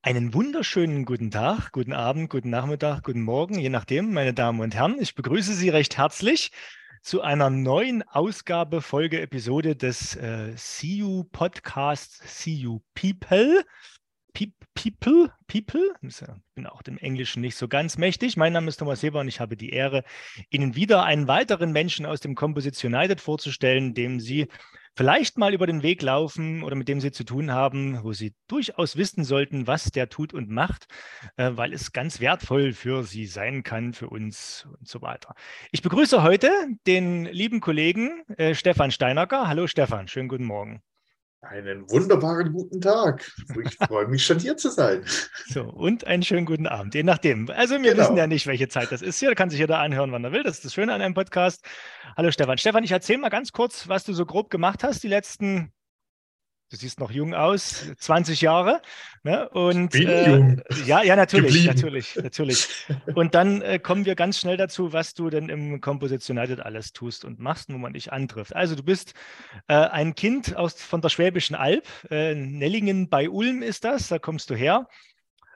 Einen wunderschönen guten Tag, guten Abend, guten Nachmittag, guten Morgen, je nachdem, meine Damen und Herren. Ich begrüße Sie recht herzlich zu einer neuen Ausgabe, Folge, Episode des äh, CU Podcasts CU People. People, People, ich bin auch dem Englischen nicht so ganz mächtig. Mein Name ist Thomas Heber und ich habe die Ehre, Ihnen wieder einen weiteren Menschen aus dem Composite United vorzustellen, dem Sie vielleicht mal über den Weg laufen oder mit dem Sie zu tun haben, wo Sie durchaus wissen sollten, was der tut und macht, äh, weil es ganz wertvoll für Sie sein kann, für uns und so weiter. Ich begrüße heute den lieben Kollegen äh, Stefan Steinacker. Hallo Stefan, schönen guten Morgen. Einen wunderbaren guten Tag. Ich freue mich schon hier zu sein. So, und einen schönen guten Abend, je nachdem. Also wir genau. wissen ja nicht, welche Zeit das ist hier. Da kann sich jeder anhören, wann er will. Das ist das Schöne an einem Podcast. Hallo Stefan. Stefan, ich erzähle mal ganz kurz, was du so grob gemacht hast die letzten du siehst noch jung aus, 20 Jahre. Ne? Und äh, jung. ja, ja, natürlich, geblieben. natürlich, natürlich. Und dann äh, kommen wir ganz schnell dazu, was du denn im Composition United alles tust und machst, wo man dich antrifft. Also du bist äh, ein Kind aus, von der Schwäbischen Alb, äh, Nellingen bei Ulm ist das, da kommst du her.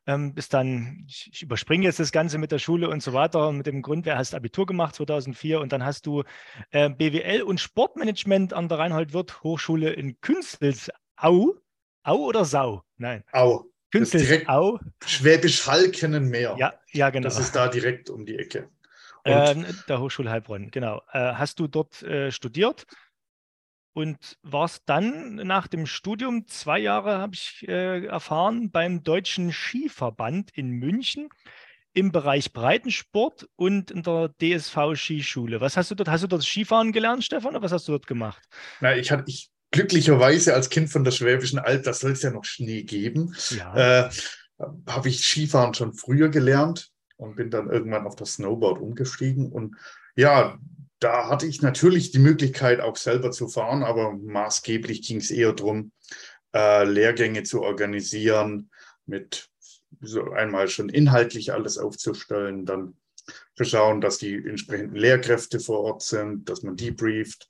Ähm, bist dann, ich, ich, überspringe jetzt das Ganze mit der Schule und so weiter, mit dem Grund, wer hast Abitur gemacht 2004 und dann hast du äh, BWL und Sportmanagement an der Reinhold Wirth Hochschule in Künstels Au? Au oder Sau? Nein. Au. Künstlich direkt Au. Schwäbisch Hall kennen mehr. Ja, ja, genau. Das ist da direkt um die Ecke. Ähm, der Hochschule Heilbronn, genau. Äh, hast du dort äh, studiert und warst dann nach dem Studium zwei Jahre, habe ich äh, erfahren, beim Deutschen Skiverband in München im Bereich Breitensport und in der DSV Skischule. Was hast du dort? Hast du dort Skifahren gelernt, Stefan, oder was hast du dort gemacht? Na, ich, hatte, ich glücklicherweise als Kind von der Schwäbischen Alb, da soll es ja noch Schnee geben, ja. äh, habe ich Skifahren schon früher gelernt und bin dann irgendwann auf das Snowboard umgestiegen. Und ja, da hatte ich natürlich die Möglichkeit, auch selber zu fahren, aber maßgeblich ging es eher darum, äh, Lehrgänge zu organisieren, mit so einmal schon inhaltlich alles aufzustellen, dann zu schauen, dass die entsprechenden Lehrkräfte vor Ort sind, dass man debrieft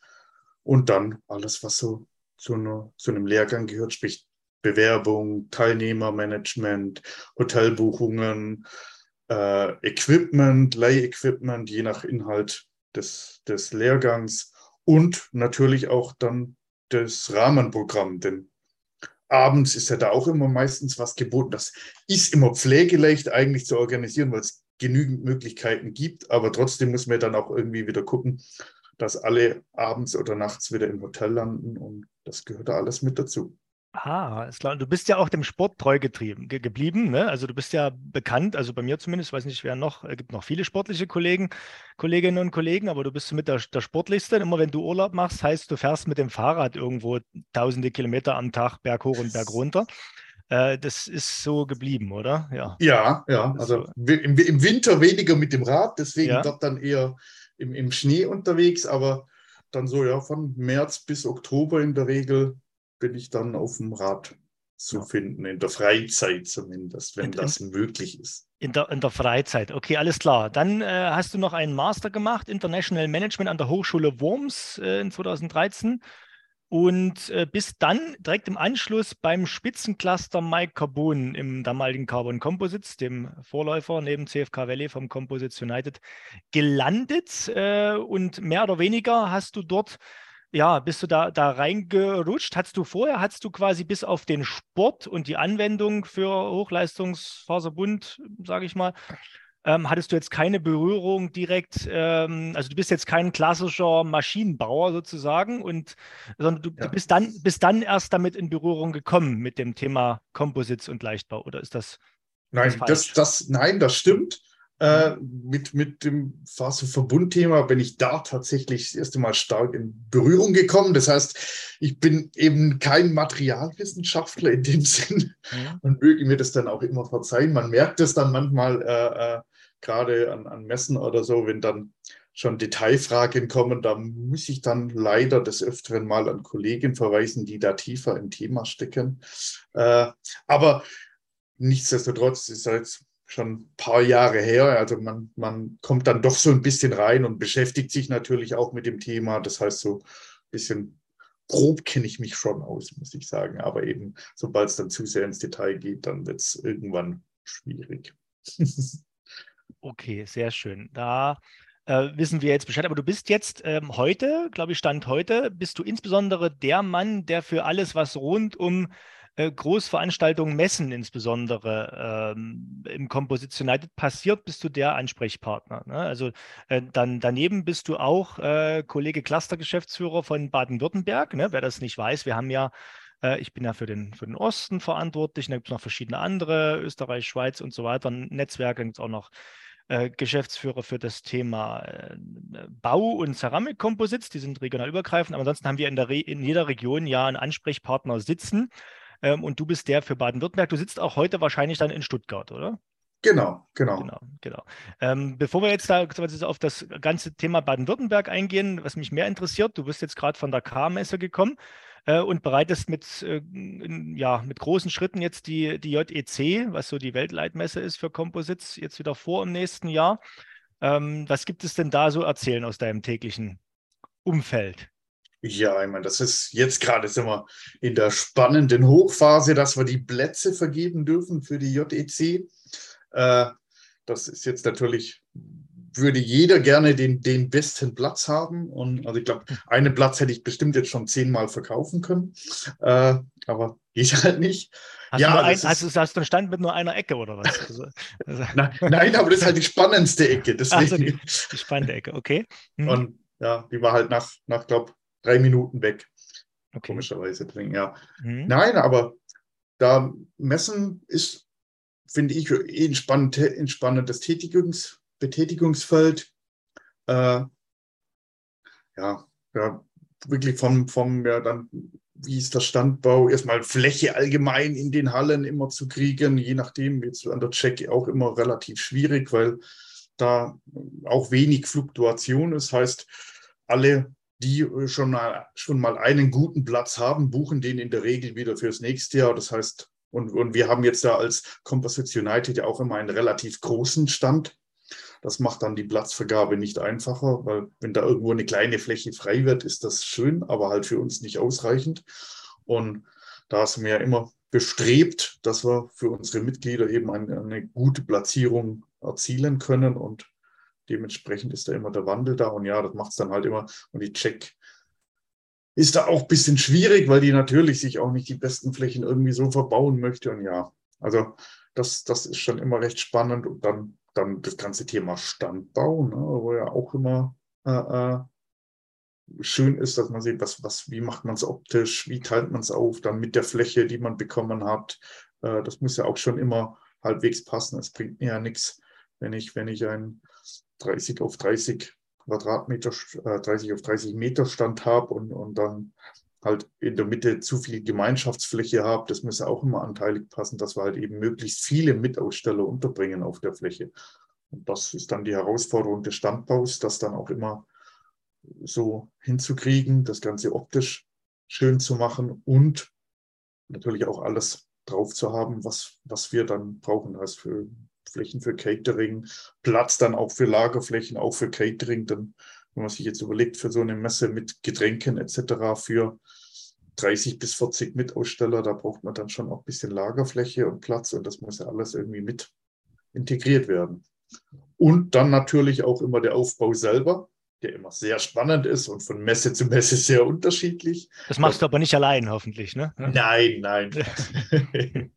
und dann alles, was so zu, einer, zu einem Lehrgang gehört, sprich Bewerbung, Teilnehmermanagement, Hotelbuchungen, äh, Equipment, Leihequipment, je nach Inhalt des, des Lehrgangs und natürlich auch dann das Rahmenprogramm, denn abends ist ja da auch immer meistens was geboten. Das ist immer pflegeleicht eigentlich zu organisieren, weil es genügend Möglichkeiten gibt, aber trotzdem muss man dann auch irgendwie wieder gucken, dass alle abends oder nachts wieder im Hotel landen und das gehört da alles mit dazu. Ah, ist klar. Du bist ja auch dem Sport treu getrieben, ge geblieben. Ne? Also du bist ja bekannt, also bei mir zumindest, weiß nicht, wer noch, es gibt noch viele sportliche Kollegen, Kolleginnen und Kollegen, aber du bist mit der, der Sportlichste. Immer wenn du Urlaub machst, heißt du fährst mit dem Fahrrad irgendwo tausende Kilometer am Tag berghoch und bergunter. Äh, das ist so geblieben, oder? Ja, ja. ja. Also so. im, im, Winter weniger mit dem Rad, deswegen ja. dort dann eher im, im Schnee unterwegs, aber dann so ja von März bis Oktober in der Regel bin ich dann auf dem Rad zu ja. finden, in der Freizeit zumindest, wenn in, das möglich ist. In der, in der Freizeit, okay, alles klar. Dann äh, hast du noch einen Master gemacht, International Management an der Hochschule Worms äh, in 2013 und äh, bis dann direkt im Anschluss beim Spitzencluster Mike Carbon im damaligen Carbon Composites, dem Vorläufer neben CFK Valley vom Composites United, gelandet. Äh, und mehr oder weniger hast du dort, ja, bist du da, da reingerutscht? Hattest du vorher, hattest du quasi bis auf den Sport und die Anwendung für Hochleistungsfaserbund, sage ich mal, ähm, hattest du jetzt keine Berührung direkt, ähm, also du bist jetzt kein klassischer Maschinenbauer sozusagen, und, sondern du, ja. du, bist, dann, bist dann erst damit in Berührung gekommen mit dem Thema Composites und Leichtbau, oder ist das? Nein, das, das, nein, das stimmt. Äh, mit, mit dem Faserverbundthema bin ich da tatsächlich das erste Mal stark in Berührung gekommen. Das heißt, ich bin eben kein Materialwissenschaftler in dem Sinn ja. und möge mir das dann auch immer verzeihen. Man merkt es dann manchmal, äh, äh, gerade an, an Messen oder so, wenn dann schon Detailfragen kommen, da muss ich dann leider des Öfteren mal an Kollegen verweisen, die da tiefer im Thema stecken. Äh, aber nichtsdestotrotz ist jetzt schon ein paar Jahre her. Also man, man kommt dann doch so ein bisschen rein und beschäftigt sich natürlich auch mit dem Thema. Das heißt, so ein bisschen grob kenne ich mich schon aus, muss ich sagen. Aber eben, sobald es dann zu sehr ins Detail geht, dann wird es irgendwann schwierig. okay, sehr schön. Da äh, wissen wir jetzt Bescheid. Aber du bist jetzt ähm, heute, glaube ich, Stand heute, bist du insbesondere der Mann, der für alles, was rund um äh, Großveranstaltungen, Messen insbesondere ähm, im Composition United passiert, bist du der Ansprechpartner. Ne? Also äh, dann daneben bist du auch äh, Kollege Clustergeschäftsführer von Baden-Württemberg. Ne? Wer das nicht weiß, wir haben ja äh, ich bin ja für den, für den Osten verantwortlich. Da gibt es noch verschiedene andere, Österreich, Schweiz und so weiter, Netzwerke. Da gibt es auch noch Geschäftsführer für das Thema äh, Bau- und Ceramikkomposits. Die sind regional übergreifend. Aber ansonsten haben wir in, der in jeder Region ja einen Ansprechpartner sitzen. Ähm, und du bist der für Baden-Württemberg. Du sitzt auch heute wahrscheinlich dann in Stuttgart, oder? Genau, genau. Genau, genau. Ähm, bevor wir jetzt da auf das ganze Thema Baden-Württemberg eingehen, was mich mehr interessiert, du bist jetzt gerade von der K-Messe gekommen äh, und bereitest mit, äh, ja, mit großen Schritten jetzt die, die JEC, was so die Weltleitmesse ist für Composites, jetzt wieder vor im nächsten Jahr. Ähm, was gibt es denn da so erzählen aus deinem täglichen Umfeld? Ja, ich meine, das ist jetzt gerade sind wir in der spannenden Hochphase, dass wir die Plätze vergeben dürfen für die JEC. Äh, das ist jetzt natürlich, würde jeder gerne den, den besten Platz haben. Und also ich glaube, einen Platz hätte ich bestimmt jetzt schon zehnmal verkaufen können. Äh, aber geht halt nicht. Hast, ja, du ein, ist, hast, hast, du einen Stand mit nur einer Ecke oder was? Also, also. nein, nein, aber das ist halt die spannendste Ecke. Deswegen. Also die, die spannende Ecke, okay. Hm. Und ja, die war halt nach, nach glaube drei Minuten weg. Okay. Komischerweise drin, ja. Mhm. Nein, aber da Messen ist, finde ich, eh ein, spannend, ein spannendes Tätigungs, Betätigungsfeld. Äh, ja, ja, wirklich vom, vom ja, dann, wie ist der Standbau, erstmal Fläche allgemein in den Hallen immer zu kriegen, je nachdem, jetzt an der Check auch immer relativ schwierig, weil da auch wenig Fluktuation ist. Heißt, alle die äh, schon mal, schon mal einen guten Platz haben, buchen den in der Regel wieder fürs nächste Jahr. Das heißt, und, und wir haben jetzt da als Composite United ja auch immer einen relativ großen Stand. Das macht dann die Platzvergabe nicht einfacher, weil wenn da irgendwo eine kleine Fläche frei wird, ist das schön, aber halt für uns nicht ausreichend. Und da sind wir ja immer bestrebt, dass wir für unsere Mitglieder eben eine, eine gute Platzierung erzielen können. Und Dementsprechend ist da immer der Wandel da und ja, das macht es dann halt immer. Und die Check ist da auch ein bisschen schwierig, weil die natürlich sich auch nicht die besten Flächen irgendwie so verbauen möchte. Und ja, also das, das ist schon immer recht spannend. Und dann, dann das ganze Thema Standbau, ne, wo ja auch immer äh, äh, schön ist, dass man sieht, was, was, wie macht man es optisch, wie teilt man es auf, dann mit der Fläche, die man bekommen hat. Äh, das muss ja auch schon immer halbwegs passen. Es bringt mir ja nichts, wenn ich, wenn ich ein 30 auf 30 Quadratmeter, äh, 30 auf 30 Meter Stand habe und, und dann halt in der Mitte zu viel Gemeinschaftsfläche habe. Das muss ja auch immer anteilig passen, dass wir halt eben möglichst viele Mitaussteller unterbringen auf der Fläche. Und das ist dann die Herausforderung des Standbaus, das dann auch immer so hinzukriegen, das Ganze optisch schön zu machen und natürlich auch alles drauf zu haben, was, was wir dann brauchen als für Flächen für Catering, Platz dann auch für Lagerflächen, auch für Catering. Dann, wenn man sich jetzt überlegt, für so eine Messe mit Getränken etc. für 30 bis 40 Mitaussteller, da braucht man dann schon auch ein bisschen Lagerfläche und Platz und das muss ja alles irgendwie mit integriert werden. Und dann natürlich auch immer der Aufbau selber, der immer sehr spannend ist und von Messe zu Messe sehr unterschiedlich. Das machst du aber nicht allein, hoffentlich, ne? Nein, nein.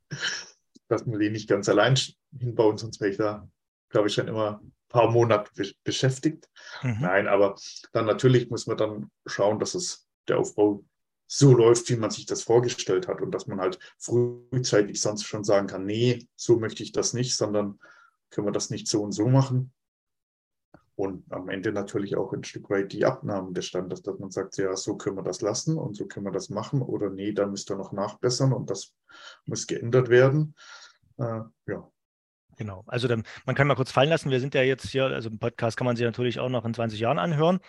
dass wir die nicht ganz allein hinbauen, sonst wäre ich da, glaube ich, schon immer paar Monate beschäftigt. Mhm. Nein, aber dann natürlich muss man dann schauen, dass es der Aufbau so läuft, wie man sich das vorgestellt hat und dass man halt frühzeitig sonst schon sagen kann, nee, so möchte ich das nicht, sondern können wir das nicht so und so machen. Und am Ende natürlich auch ein Stück weit die Abnahmen des Standes, dass man sagt, ja, so können wir das lassen und so können wir das machen oder nee, da müsst ihr noch nachbessern und das muss geändert werden. Äh, ja. Genau, also dann, man kann mal kurz fallen lassen, wir sind ja jetzt hier, also im Podcast kann man sich natürlich auch noch in 20 Jahren anhören,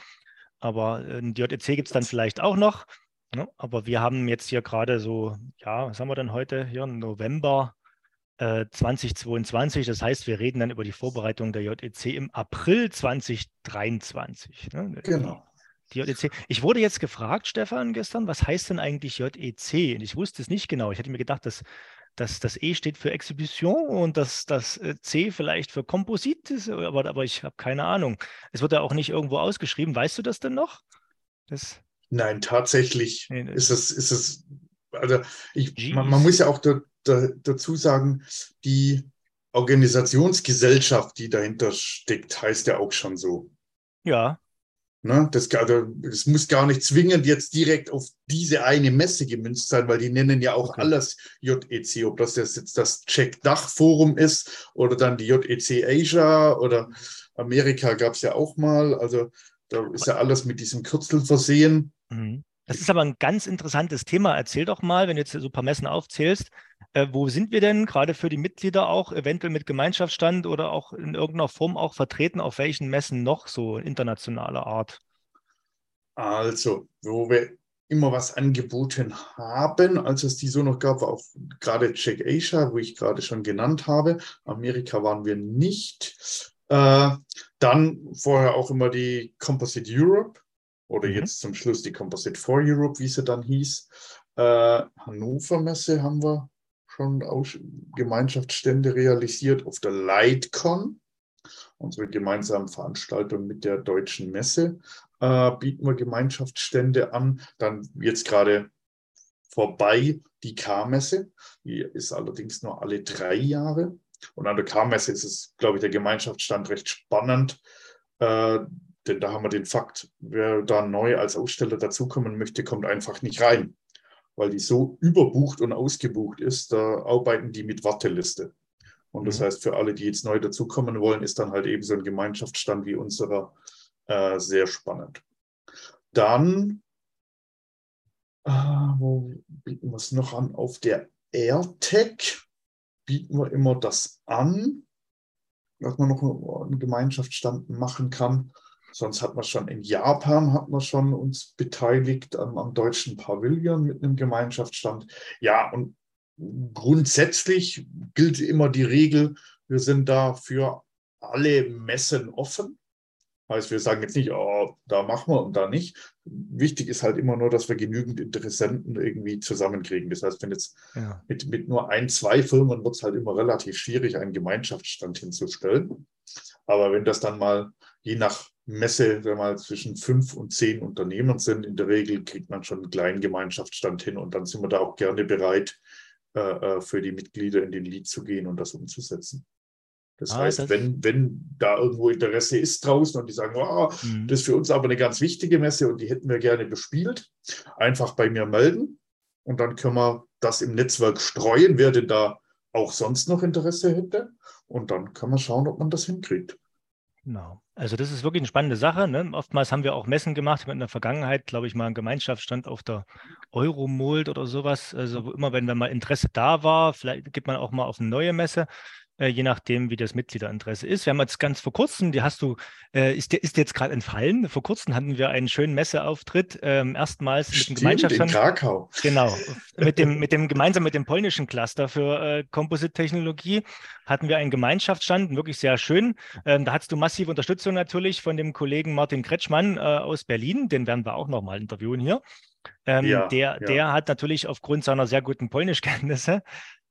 aber ein JEC gibt es dann vielleicht auch noch. Ne? Aber wir haben jetzt hier gerade so, ja, was haben wir denn heute? Hier November 2022. Äh, das heißt, wir reden dann über die Vorbereitung der JEC im April 2023. Ne? Genau. Die JEC. Ich wurde jetzt gefragt, Stefan, gestern, was heißt denn eigentlich JEC? Und ich wusste es nicht genau. Ich hätte mir gedacht, dass, dass das E steht für Exhibition und dass das äh, C vielleicht für Komposit ist, aber, aber ich habe keine Ahnung. Es wird ja auch nicht irgendwo ausgeschrieben. Weißt du das denn noch? Das Nein, tatsächlich nee, ist es, ist es, also ich, man, man, muss ja auch da, da, dazu sagen, die Organisationsgesellschaft, die dahinter steckt, heißt ja auch schon so. Ja. Ne, das, also, das muss gar nicht zwingend jetzt direkt auf diese eine Messe gemünzt sein, weil die nennen ja auch okay. alles JEC, ob das jetzt das Check-Dach-Forum ist oder dann die JEC Asia oder Amerika gab es ja auch mal. Also da ist ja alles mit diesem Kürzel versehen. Mhm. Das ist aber ein ganz interessantes Thema. Erzähl doch mal, wenn du jetzt so ein paar Messen aufzählst, äh, wo sind wir denn gerade für die Mitglieder auch eventuell mit Gemeinschaftsstand oder auch in irgendeiner Form auch vertreten? Auf welchen Messen noch so internationaler Art? Also, wo wir immer was angeboten haben, als es die so noch gab, war auch gerade Czech Asia, wo ich gerade schon genannt habe. Amerika waren wir nicht. Äh, dann vorher auch immer die Composite Europe oder mhm. jetzt zum Schluss die Composite for Europe, wie sie dann hieß. Äh, Hannover Messe haben wir schon Aus Gemeinschaftsstände realisiert auf der Lightcon, unsere gemeinsame Veranstaltung mit der Deutschen Messe. Äh, bieten wir Gemeinschaftsstände an. Dann jetzt gerade vorbei die K-Messe. Die ist allerdings nur alle drei Jahre. Und an der K-Messe ist es, glaube ich, der Gemeinschaftsstand recht spannend. Äh, denn da haben wir den Fakt, wer da neu als Aussteller dazukommen möchte, kommt einfach nicht rein weil die so überbucht und ausgebucht ist, da arbeiten die mit Warteliste. Und das mhm. heißt, für alle, die jetzt neu dazukommen wollen, ist dann halt eben so ein Gemeinschaftsstand wie unserer äh, sehr spannend. Dann, äh, wo bieten wir es noch an? Auf der AirTech bieten wir immer das an, dass man noch einen Gemeinschaftsstand machen kann. Sonst hat man schon in Japan hat man schon uns beteiligt am, am deutschen Pavillon mit einem Gemeinschaftsstand. Ja, und grundsätzlich gilt immer die Regel, wir sind da für alle Messen offen. Heißt, wir sagen jetzt nicht, oh, da machen wir und da nicht. Wichtig ist halt immer nur, dass wir genügend Interessenten irgendwie zusammenkriegen. Das heißt, wenn jetzt ja. mit, mit nur ein, zwei Firmen wird es halt immer relativ schwierig, einen Gemeinschaftsstand hinzustellen. Aber wenn das dann mal je nach Messe, wenn wir zwischen fünf und zehn Unternehmen sind, in der Regel kriegt man schon einen kleinen Gemeinschaftsstand hin und dann sind wir da auch gerne bereit, äh, äh für die Mitglieder in den Lead zu gehen und das umzusetzen. Das ah, heißt, das wenn, wenn da irgendwo Interesse ist draußen und die sagen, oh, mhm. das ist für uns aber eine ganz wichtige Messe und die hätten wir gerne bespielt, einfach bei mir melden und dann können wir das im Netzwerk streuen, wer denn da auch sonst noch Interesse hätte. Und dann kann man schauen, ob man das hinkriegt. Genau. Also das ist wirklich eine spannende Sache. Ne? Oftmals haben wir auch Messen gemacht. Wir in der Vergangenheit, glaube ich, mal einen Gemeinschaftsstand auf der Euromold oder sowas. Also immer, wenn, wenn mal Interesse da war, vielleicht geht man auch mal auf eine neue Messe. Äh, je nachdem, wie das Mitgliederinteresse ist. Wir haben jetzt ganz vor kurzem, die hast du, äh, ist, ist jetzt gerade entfallen? Vor kurzem hatten wir einen schönen Messeauftritt, ähm, erstmals mit dem Gemeinschaftsstand. In Krakau. Genau, mit dem, mit dem gemeinsam mit dem polnischen Cluster für äh, Composite-Technologie hatten wir einen Gemeinschaftsstand, wirklich sehr schön. Ähm, da hattest du massive Unterstützung natürlich von dem Kollegen Martin Kretschmann äh, aus Berlin, den werden wir auch nochmal interviewen hier. Ähm, ja, der, ja. der hat natürlich aufgrund seiner sehr guten Polnischkenntnisse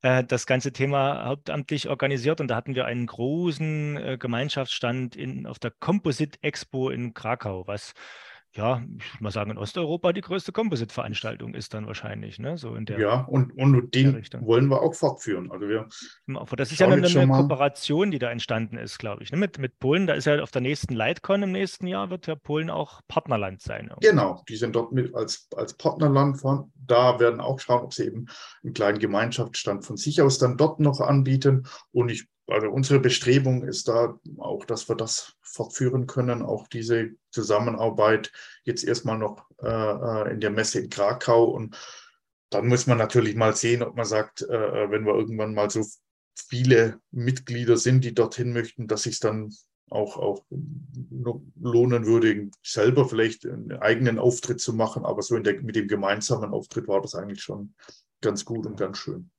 das ganze Thema hauptamtlich organisiert. Und da hatten wir einen großen äh, Gemeinschaftsstand in, auf der Composite Expo in Krakau, was ja, ich würde mal sagen, in Osteuropa die größte Composite-Veranstaltung ist dann wahrscheinlich, ne? So in der, ja, und, und den wollen wir auch fortführen. Also wir genau, das ist ja eine, eine Kooperation, die da entstanden ist, glaube ich. Ne? Mit, mit Polen, da ist ja auf der nächsten Lightcon im nächsten Jahr, wird ja Polen auch Partnerland sein. Irgendwie. Genau, die sind dort mit als, als Partnerland von. Da werden auch schauen, ob sie eben einen kleinen Gemeinschaftsstand von sich aus dann dort noch anbieten. Und ich also unsere Bestrebung ist da auch, dass wir das fortführen können, auch diese Zusammenarbeit jetzt erstmal noch äh, äh, in der Messe in Krakau. Und dann muss man natürlich mal sehen, ob man sagt, äh, äh wenn wir irgendwann mal so viele Mitglieder sind, die dorthin möchten, dass sich dann auch, auch lohnen würde, selber vielleicht einen eigenen Auftritt zu machen. Aber so der, mit dem gemeinsamen Auftritt war das eigentlich schon ganz gut und ganz schön.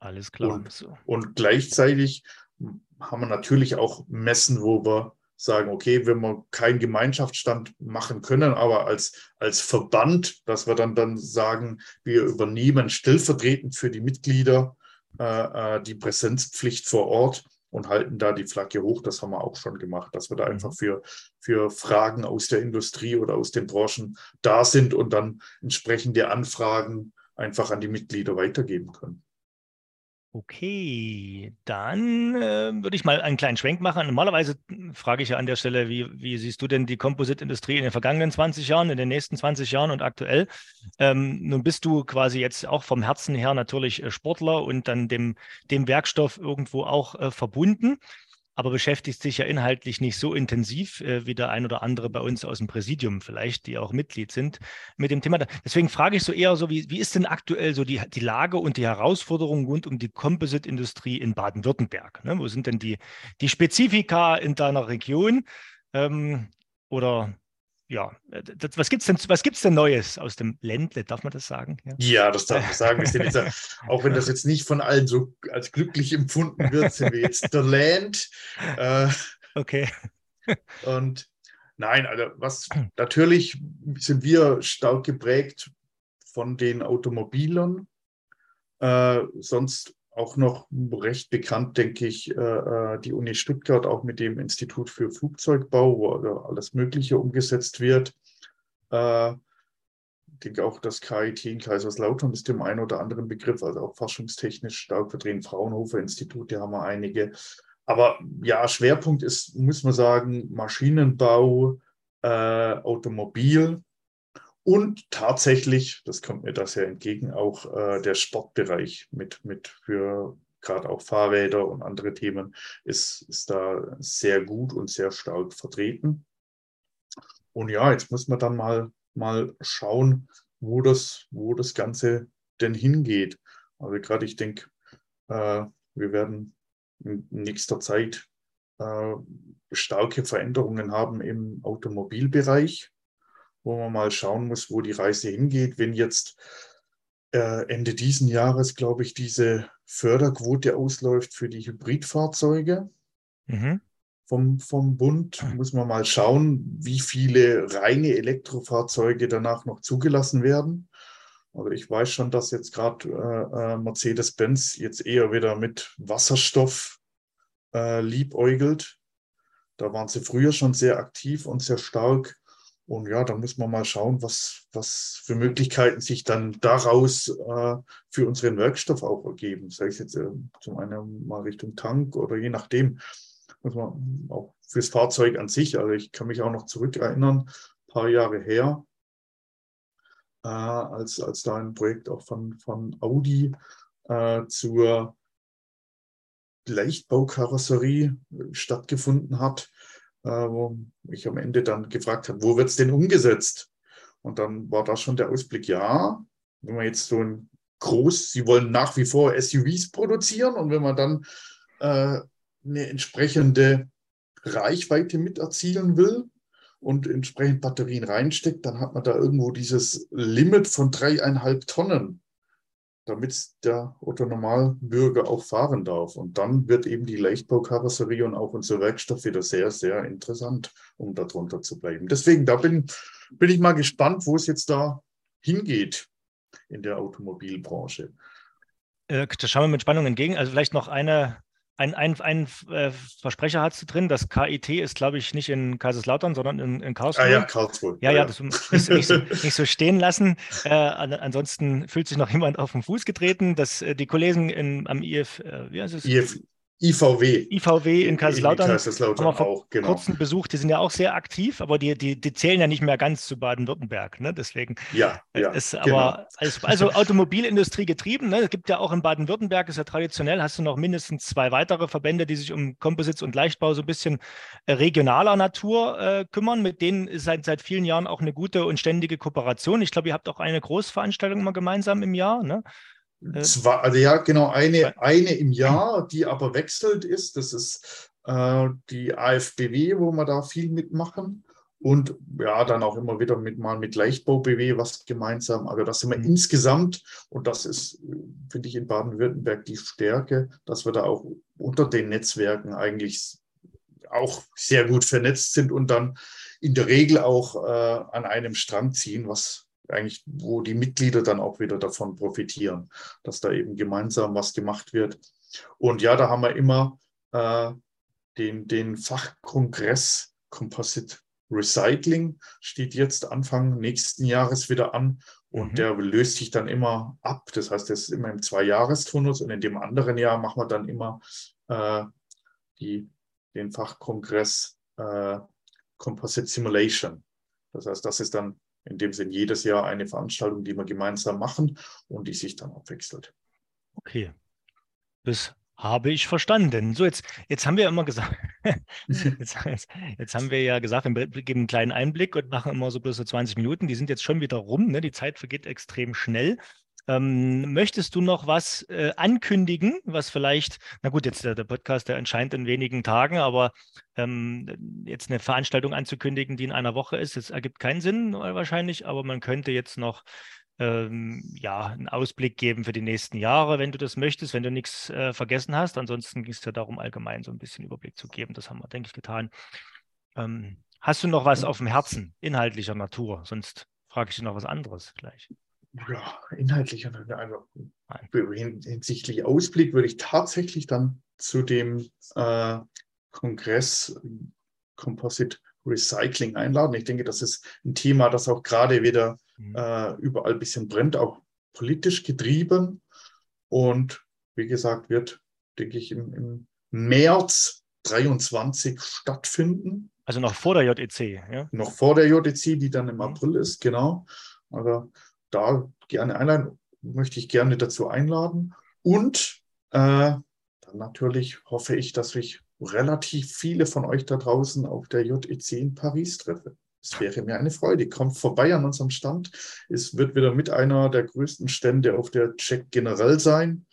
Alles klar. Und, und, gleichzeitig haben wir natürlich auch Messen, wo wir sagen, okay, wenn wir keinen Gemeinschaftsstand machen können, aber als, als Verband, dass wir dann, dann sagen, wir übernehmen stellvertretend für die Mitglieder äh, äh, die Präsenzpflicht vor Ort und halten da die Flagge hoch. Das haben wir auch schon gemacht, dass wir da mhm. einfach für, für Fragen aus der Industrie oder aus den Branchen da sind und dann entsprechende Anfragen einfach an die Mitglieder weitergeben können. Okay, dann äh, würde ich mal einen kleinen Schwenk machen. Normalerweise frage ich ja an der Stelle, wie, wie siehst du denn die Composite-Industrie in den vergangenen 20 Jahren, in den nächsten 20 Jahren und aktuell? Ähm, nun bist du quasi jetzt auch vom Herzen her natürlich äh, Sportler und dann dem, dem Werkstoff irgendwo auch äh, verbunden aber beschäftigt sich ja inhaltlich nicht so intensiv äh, wie der ein oder andere bei uns aus dem Präsidium vielleicht, die auch Mitglied sind mit dem Thema. Deswegen frage ich so eher so, wie, wie ist denn aktuell so die, die Lage und die Herausforderungen rund um die Composite-Industrie in Baden-Württemberg? Ne? Wo sind denn die, die Spezifika in deiner Region? Ähm, oder ja, äh, das, was gibt es denn, was gibt's denn Neues aus dem Ländle? Darf man das sagen? Ja, ja das darf man sagen. Jetzt, auch wenn das jetzt nicht von allen so als glücklich empfunden wird, sind wir jetzt der Land. Äh, okay. Und nein, also was natürlich sind wir stark geprägt von den Automobilern. Äh, sonst auch noch recht bekannt, denke ich, äh, äh, die Uni Stuttgart, auch mit dem Institut für Flugzeugbau, wo also alles Mögliche umgesetzt wird. Äh, ich denke auch, das KIT in Kaiserslautern ist dem einen oder anderen Begriff, also auch forschungstechnisch stark vertreten. Fraunhofer Institut, da haben wir einige. Aber ja, Schwerpunkt ist, muss man sagen, Maschinenbau, äh, Automobil und tatsächlich, das kommt mir das ja entgegen, auch äh, der Sportbereich mit, mit für gerade auch Fahrräder und andere Themen ist, ist da sehr gut und sehr stark vertreten. Und ja, jetzt muss man dann mal, mal schauen, wo das, wo das Ganze denn hingeht. Also gerade ich denke, äh, wir werden in nächster Zeit äh, starke Veränderungen haben im Automobilbereich wo man mal schauen muss, wo die Reise hingeht. Wenn jetzt äh, Ende diesen Jahres, glaube ich, diese Förderquote ausläuft für die Hybridfahrzeuge mhm. vom, vom Bund, muss man mal schauen, wie viele reine Elektrofahrzeuge danach noch zugelassen werden. Also ich weiß schon, dass jetzt gerade äh, äh, Mercedes-Benz jetzt eher wieder mit Wasserstoff äh, liebäugelt. Da waren sie früher schon sehr aktiv und sehr stark. Und ja, da muss man mal schauen, was, was für Möglichkeiten sich dann daraus äh, für unseren Werkstoff auch ergeben. Sei es jetzt äh, zum einen mal Richtung Tank oder je nachdem. Muss man auch fürs Fahrzeug an sich. Also ich kann mich auch noch zurückerinnern, ein paar Jahre her, äh, als, als da ein Projekt auch von, von Audi äh, zur Leichtbaukarosserie stattgefunden hat äh, wo ich am Ende dann gefragt habe, wo wird es denn umgesetzt? Und dann war da schon der Ausblick, ja, wenn man jetzt so ein groß, sie wollen nach wie vor SUVs produzieren und wenn man dann äh, eine entsprechende Reichweite mit erzielen will und entsprechend Batterien reinsteckt, dann hat man da irgendwo dieses Limit von dreieinhalb Tonnen damit der Otto Normalbürger auch fahren darf. Und dann wird eben die Leichtbaukarosserie und auch unser Werkstoff wieder sehr, sehr interessant, um darunter zu bleiben. Deswegen, da bin, bin ich mal gespannt, wo es jetzt da hingeht in der Automobilbranche. Äh, da schauen wir mit Spannung entgegen. Also vielleicht noch eine ein, ein, ein äh, Versprecher hast du drin, das KIT ist, glaube ich, nicht in Kaiserslautern, sondern in, in Karlsruhe. Ah ja, Karlsruhe. Ja, ja, ja, das du nicht so, nicht so stehen lassen. Äh, ansonsten fühlt sich noch jemand auf den Fuß getreten. Das, äh, die Kollegen in, am IF, äh, wie heißt es? IF, IVW. IVW in Kaiserslautern, in Kaiserslautern haben wir vor auch, genau. kurzem besucht. Die sind ja auch sehr aktiv, aber die, die, die zählen ja nicht mehr ganz zu Baden-Württemberg. Ne? Deswegen ja, ja, ist genau. aber also, also Automobilindustrie getrieben. Ne? Es gibt ja auch in Baden-Württemberg, ist ja traditionell, hast du noch mindestens zwei weitere Verbände, die sich um Komposits und Leichtbau so ein bisschen äh, regionaler Natur äh, kümmern. Mit denen ist seit, seit vielen Jahren auch eine gute und ständige Kooperation. Ich glaube, ihr habt auch eine Großveranstaltung immer gemeinsam im Jahr. Ne? Äh, Zwei, also ja, genau, eine, eine im Jahr, die aber wechselt ist. Das ist äh, die AFBW, wo wir da viel mitmachen. Und ja, dann auch immer wieder mit mal mit Leichtbau-BW was gemeinsam. Also das sind wir mhm. insgesamt, und das ist, finde ich, in Baden-Württemberg die Stärke, dass wir da auch unter den Netzwerken eigentlich auch sehr gut vernetzt sind und dann in der Regel auch äh, an einem Strang ziehen, was eigentlich, wo die Mitglieder dann auch wieder davon profitieren, dass da eben gemeinsam was gemacht wird. Und ja, da haben wir immer äh, den, den Fachkongress Composite Recycling, steht jetzt Anfang nächsten Jahres wieder an. Und mhm. der löst sich dann immer ab. Das heißt, das ist immer im Zwei-Jahres-Turnus und in dem anderen Jahr machen wir dann immer äh, die, den Fachkongress äh, Composite Simulation. Das heißt, das ist dann in dem Sinn jedes Jahr eine Veranstaltung, die wir gemeinsam machen und die sich dann abwechselt. Okay. Das habe ich verstanden. So, jetzt, jetzt haben wir immer gesagt, jetzt, jetzt, jetzt, haben wir ja gesagt, wir geben einen kleinen Einblick und machen immer so bloß so 20 Minuten. Die sind jetzt schon wieder rum. Ne? Die Zeit vergeht extrem schnell. Ähm, möchtest du noch was äh, ankündigen, was vielleicht, na gut, jetzt der, der, Podcast, der erscheint in wenigen Tagen, aber ähm, jetzt eine Veranstaltung anzukündigen, die in einer Woche ist, das ergibt keinen Sinn wahrscheinlich, aber man könnte jetzt noch ähm, ja, einen Ausblick geben für die nächsten Jahre, wenn du das möchtest, wenn du nichts äh, vergessen hast. Ansonsten ging es ja darum, allgemein so ein bisschen Überblick zu geben. Das haben wir, denke ich, getan. Ähm, hast du noch was auf dem Herzen, inhaltlicher Natur? Sonst frage ich dich noch was anderes gleich. Ja, inhaltlicher Natur. Also, hinsichtlich Ausblick würde ich tatsächlich dann zu dem äh, Kongress Composite Recycling einladen. Ich denke, das ist ein Thema, das auch gerade wieder mhm. äh, überall ein bisschen brennt, auch politisch getrieben. Und wie gesagt, wird, denke ich, im, im März 23 stattfinden. Also noch vor der JEC, ja? Noch vor der JEC, die dann im mhm. April ist, genau. Aber da gerne einladen, möchte ich gerne dazu einladen. Und äh, dann natürlich hoffe ich, dass ich relativ viele von euch da draußen auf der JEC in Paris treffe. Es wäre mir eine Freude. Kommt vorbei an unserem Stand. Es wird wieder mit einer der größten Stände auf der Check generell sein.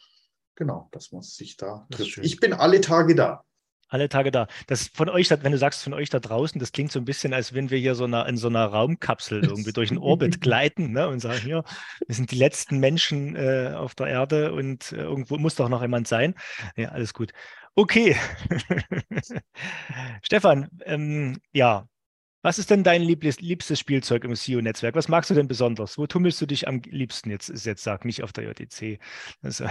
Genau, dass man sich da trifft. Ich bin alle Tage da. Alle Tage da. Das von euch, wenn du sagst von euch da draußen, das klingt so ein bisschen, als wenn wir hier so eine, in so einer Raumkapsel irgendwie durch den Orbit gleiten ne, und sagen, hier, wir sind die letzten Menschen äh, auf der Erde und äh, irgendwo muss doch noch jemand sein. Ja, alles gut. Okay. Stefan, ähm, ja, was ist denn dein liebstes, liebstes Spielzeug im SEO-Netzwerk? Was magst du denn besonders? Wo tummelst du dich am liebsten jetzt? Ist jetzt sag nicht auf der JTC. Also.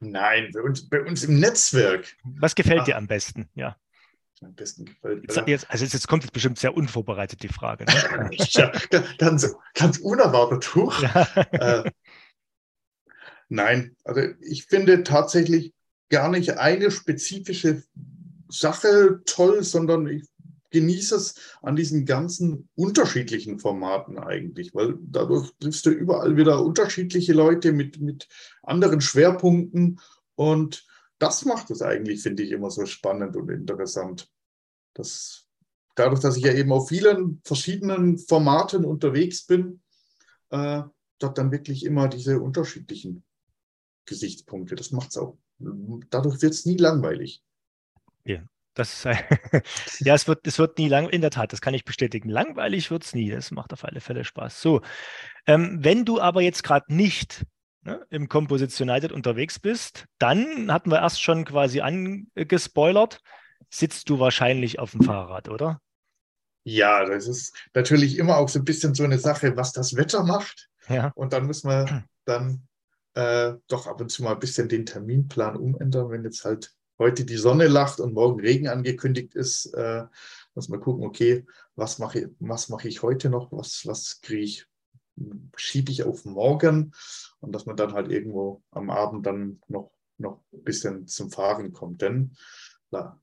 Nein, bei uns, bei uns im Netzwerk. Was gefällt Ach. dir am besten? Ja. Am besten gefällt jetzt, jetzt, Also jetzt kommt jetzt bestimmt sehr unvorbereitet die Frage. Ne? ja, ganz, ganz unerwartet hoch. Ja. Äh, nein, also ich finde tatsächlich gar nicht eine spezifische Sache toll, sondern ich genieße es an diesen ganzen unterschiedlichen Formaten eigentlich, weil dadurch triffst du überall wieder unterschiedliche Leute mit, mit anderen Schwerpunkten und das macht es eigentlich, finde ich, immer so spannend und interessant. Das, dadurch, dass ich ja eben auf vielen verschiedenen Formaten unterwegs bin, äh, dort dann wirklich immer diese unterschiedlichen Gesichtspunkte. Das macht es auch. Dadurch wird es nie langweilig. Ja, das, ja, es wird, es wird nie lang, in der Tat, das kann ich bestätigen. Langweilig wird es nie. Das macht auf alle Fälle Spaß. So, ähm, wenn du aber jetzt gerade nicht ne, im Composition United unterwegs bist, dann hatten wir erst schon quasi angespoilert, sitzt du wahrscheinlich auf dem Fahrrad, oder? Ja, das ist natürlich immer auch so ein bisschen so eine Sache, was das Wetter macht. Ja. Und dann müssen wir dann äh, doch ab und zu mal ein bisschen den Terminplan umändern, wenn jetzt halt heute die Sonne lacht und morgen Regen angekündigt ist, äh, muss man gucken, okay, was mache ich, was mache ich heute noch, was, was kriege ich, schiebe ich auf morgen und dass man dann halt irgendwo am Abend dann noch, noch ein bisschen zum Fahren kommt. Denn na,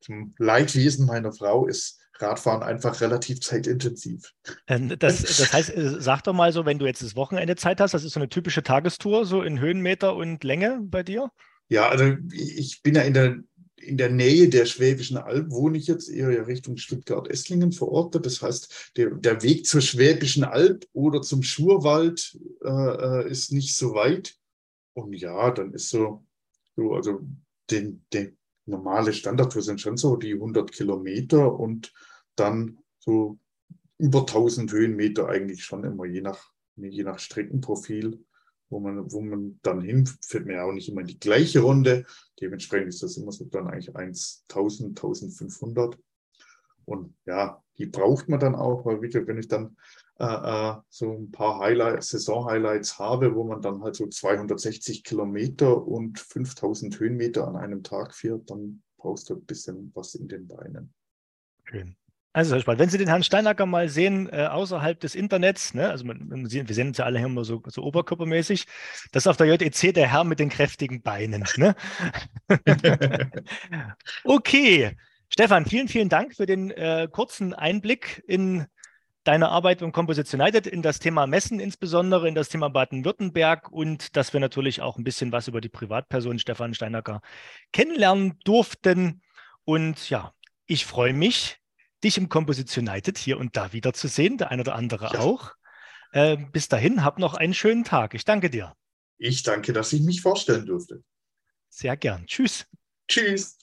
zum Leidwesen meiner Frau ist Radfahren einfach relativ zeitintensiv. Ähm, das, das, heißt, äh, sag doch mal so, wenn du jetzt das Wochenende Zeit hast, das ist so eine typische Tagestour, so in Höhenmeter und Länge bei dir? Ja, also ich bin ja in der, in der Nähe der Schwäbischen Alb, wohne ich jetzt eher Richtung Stuttgart-Esslingen verortet. Das heißt, der, der Weg zur Schwäbischen Alb oder zum Schurwald äh, äh ist nicht so weit. Und ja, dann ist so, so also den, den normale Standardtour sind schon so die 100 Kilometer und dann so über 1000 Höhenmeter eigentlich schon immer, je nach, je nach Streckenprofil. Wo man, wo man dann hin, fährt man ja auch nicht immer in die gleiche Runde. Dementsprechend ist das immer so dann eigentlich 1000, 1500. Und ja, die braucht man dann auch, weil wie, wenn ich dann äh, äh, so ein paar Highlights, Saison-Highlights habe, wo man dann halt so 260 Kilometer und 5000 Höhenmeter an einem Tag fährt, dann brauchst du ein bisschen was in den Beinen. Schön. Also, Herr Spalt, wenn Sie den Herrn Steinacker mal sehen, äh, außerhalb des Internets, ne, also man, man sieht, wir sehen uns ja alle immer so, so oberkörpermäßig, das ist auf der JEC der Herr mit den kräftigen Beinen. Ne? okay, Stefan, vielen, vielen Dank für den äh, kurzen Einblick in deine Arbeit beim Composition United, in das Thema Messen insbesondere, in das Thema Baden-Württemberg und dass wir natürlich auch ein bisschen was über die Privatperson Stefan Steinacker kennenlernen durften. Und ja, ich freue mich, dich im Composition United hier und da wiederzusehen, der eine oder andere ja. auch. Äh, bis dahin, hab noch einen schönen Tag. Ich danke dir. Ich danke, dass ich mich vorstellen durfte. Sehr gern. Tschüss. Tschüss.